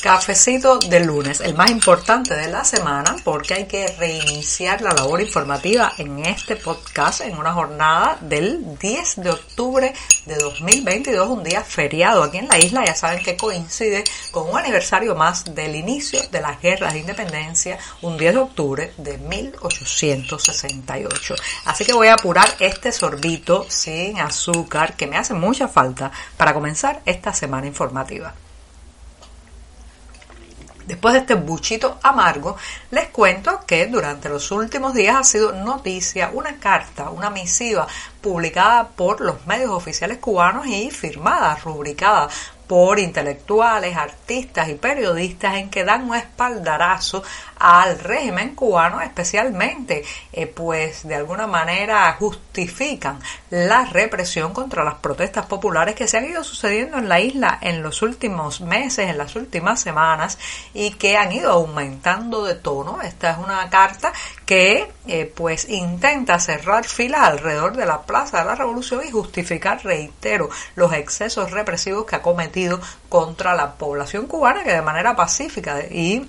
Cafecito de lunes, el más importante de la semana, porque hay que reiniciar la labor informativa en este podcast en una jornada del 10 de octubre de 2022, un día feriado aquí en la isla. Ya saben que coincide con un aniversario más del inicio de las guerras de independencia, un 10 de octubre de 1868. Así que voy a apurar este sorbito sin azúcar que me hace mucha falta para comenzar esta semana informativa. Después de este buchito amargo, les cuento que durante los últimos días ha sido noticia una carta, una misiva publicada por los medios oficiales cubanos y firmada, rubricada por intelectuales, artistas y periodistas en que dan un espaldarazo al régimen cubano, especialmente, eh, pues de alguna manera justifican la represión contra las protestas populares que se han ido sucediendo en la isla en los últimos meses, en las últimas semanas y que han ido aumentando de tono. Esta es una carta que eh, pues intenta cerrar filas alrededor de la Plaza de la Revolución y justificar, reitero, los excesos represivos que ha cometido contra la población cubana que de manera pacífica y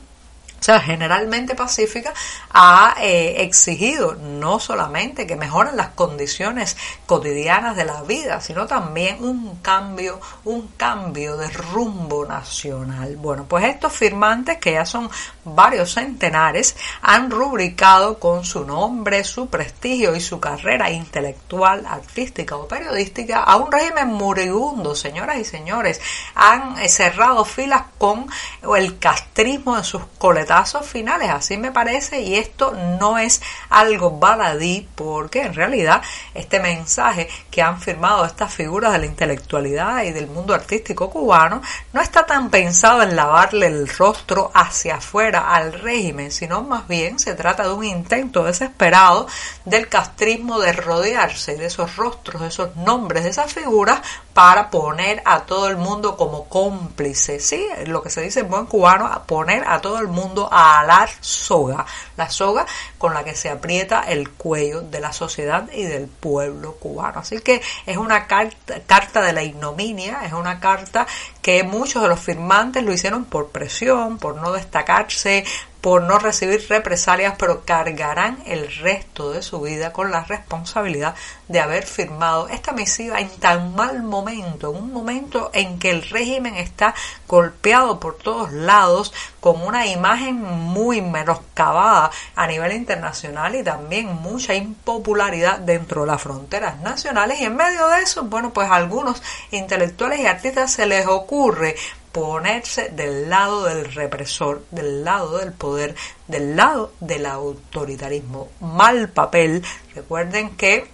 o sea, generalmente pacífica, ha eh, exigido no solamente que mejoren las condiciones cotidianas de la vida, sino también un cambio, un cambio de rumbo nacional. Bueno, pues estos firmantes, que ya son varios centenares, han rubricado con su nombre, su prestigio y su carrera intelectual, artística o periodística a un régimen moribundo, señoras y señores. Han eh, cerrado filas con el castrismo de sus finales, así me parece, y esto no es algo baladí, porque en realidad este mensaje que han firmado estas figuras de la intelectualidad y del mundo artístico cubano no está tan pensado en lavarle el rostro hacia afuera al régimen, sino más bien se trata de un intento desesperado del castrismo de rodearse de esos rostros, de esos nombres, de esas figuras para poner a todo el mundo como cómplice, ¿sí? Lo que se dice en buen cubano, poner a todo el mundo a alar soga, la soga con la que se aprieta el cuello de la sociedad y del pueblo cubano. Así que es una carta, carta de la ignominia, es una carta que muchos de los firmantes lo hicieron por presión, por no destacarse, por no recibir represalias, pero cargarán el resto de su vida con la responsabilidad de haber firmado esta misiva en tan mal momento, en un momento en que el régimen está golpeado por todos lados, con una imagen muy menoscabada a nivel internacional y también mucha impopularidad dentro de las fronteras nacionales. Y en medio de eso, bueno, pues a algunos intelectuales y artistas se les ocurre ponerse del lado del represor, del lado del poder, del lado del autoritarismo. Mal papel. Recuerden que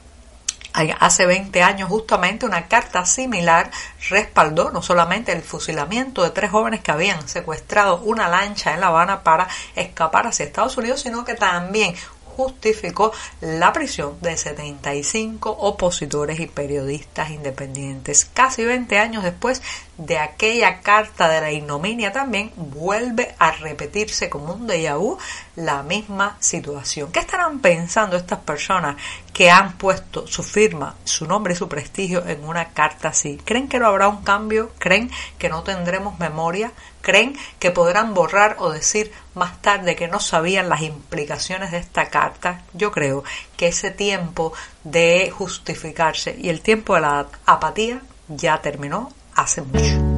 hace 20 años justamente una carta similar respaldó no solamente el fusilamiento de tres jóvenes que habían secuestrado una lancha en La Habana para escapar hacia Estados Unidos, sino que también justificó la prisión de 75 opositores y periodistas independientes. Casi 20 años después de aquella carta de la ignominia también vuelve a repetirse como un déjà vu la misma situación. ¿Qué estarán pensando estas personas que han puesto su firma, su nombre y su prestigio en una carta así? ¿Creen que no habrá un cambio? ¿Creen que no tendremos memoria? creen que podrán borrar o decir más tarde que no sabían las implicaciones de esta carta. Yo creo que ese tiempo de justificarse y el tiempo de la apatía ya terminó hace mucho.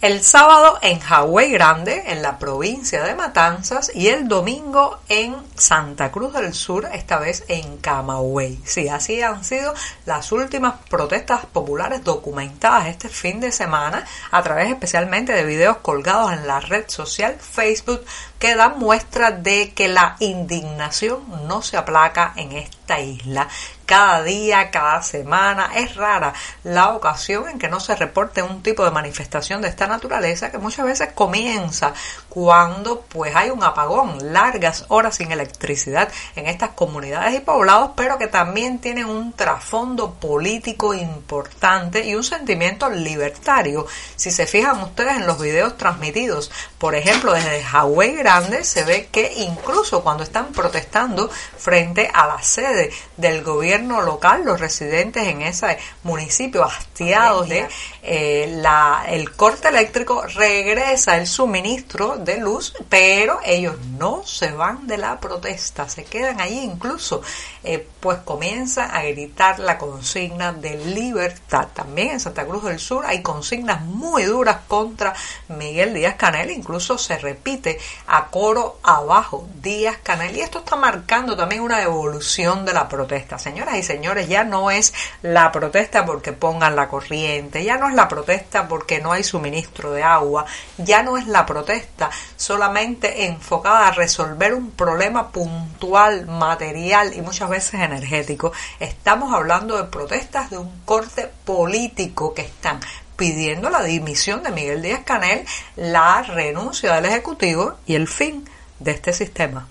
El sábado en Hawái Grande, en la provincia de Matanzas, y el domingo en Santa Cruz del Sur, esta vez en Camagüey. Sí, así han sido las últimas protestas populares documentadas este fin de semana a través especialmente de videos colgados en la red social Facebook que dan muestra de que la indignación no se aplaca en esta isla cada día, cada semana. Es rara la ocasión en que no se reporte un tipo de manifestación de esta naturaleza que muchas veces comienza cuando pues hay un apagón, largas horas sin electricidad en estas comunidades y poblados, pero que también tienen un trasfondo político importante y un sentimiento libertario. Si se fijan ustedes en los videos transmitidos, por ejemplo, desde Hawái Grande, se ve que incluso cuando están protestando frente a la sede del gobierno local, los residentes en ese municipio hastiados de eh, la, el corte eléctrico, regresa el suministro de luz, pero ellos no se van de la protesta, se quedan allí incluso, eh, pues comienzan a gritar la consigna de libertad. También en Santa Cruz del Sur hay consignas muy duras contra Miguel Díaz Canel, incluso se repite a coro abajo Díaz Canel, y esto está marcando también una evolución de la protesta. Señores, y señores, ya no es la protesta porque pongan la corriente, ya no es la protesta porque no hay suministro de agua, ya no es la protesta solamente enfocada a resolver un problema puntual, material y muchas veces energético. Estamos hablando de protestas de un corte político que están pidiendo la dimisión de Miguel Díaz Canel, la renuncia del Ejecutivo y el fin de este sistema.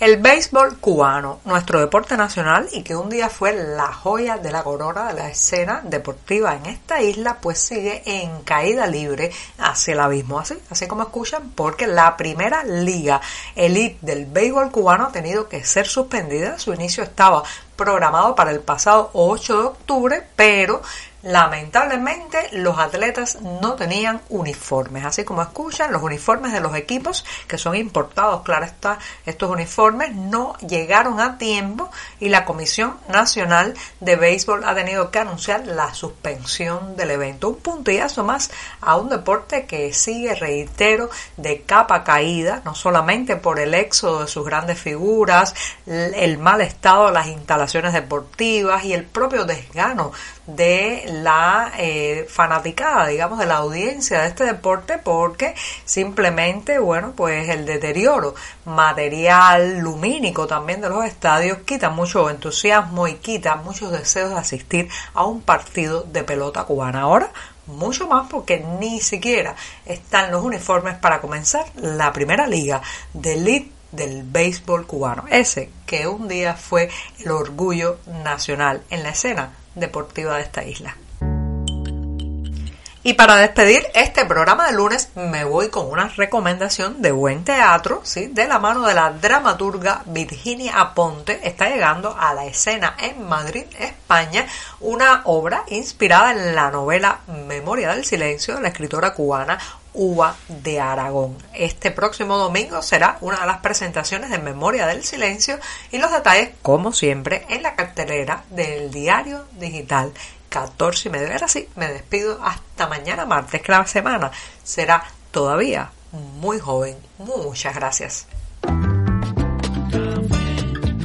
El béisbol cubano, nuestro deporte nacional y que un día fue la joya de la corona de la escena deportiva en esta isla, pues sigue en caída libre hacia el abismo, así, así como escuchan, porque la primera liga elite del béisbol cubano ha tenido que ser suspendida. Su inicio estaba programado para el pasado 8 de octubre, pero Lamentablemente los atletas no tenían uniformes, así como escuchan, los uniformes de los equipos que son importados, claro está, estos uniformes no llegaron a tiempo y la Comisión Nacional de Béisbol ha tenido que anunciar la suspensión del evento. Un puntillazo más a un deporte que sigue, reitero, de capa caída, no solamente por el éxodo de sus grandes figuras, el mal estado de las instalaciones deportivas y el propio desgano de la eh, fanaticada, digamos, de la audiencia de este deporte porque simplemente, bueno, pues el deterioro material lumínico también de los estadios quita mucho entusiasmo y quita muchos deseos de asistir a un partido de pelota cubana. Ahora, mucho más porque ni siquiera están los uniformes para comenzar la primera liga de elite del béisbol cubano, ese que un día fue el orgullo nacional en la escena deportiva de esta isla. Y para despedir este programa de lunes me voy con una recomendación de buen teatro, ¿sí? de la mano de la dramaturga Virginia Aponte. Está llegando a la escena en Madrid, España, una obra inspirada en la novela Memoria del Silencio de la escritora cubana Uva de Aragón. Este próximo domingo será una de las presentaciones de Memoria del Silencio y los detalles, como siempre, en la cartelera del diario digital 14 y medio. Ahora sí, me despido hasta mañana martes, que la semana será todavía muy joven. Muchas gracias.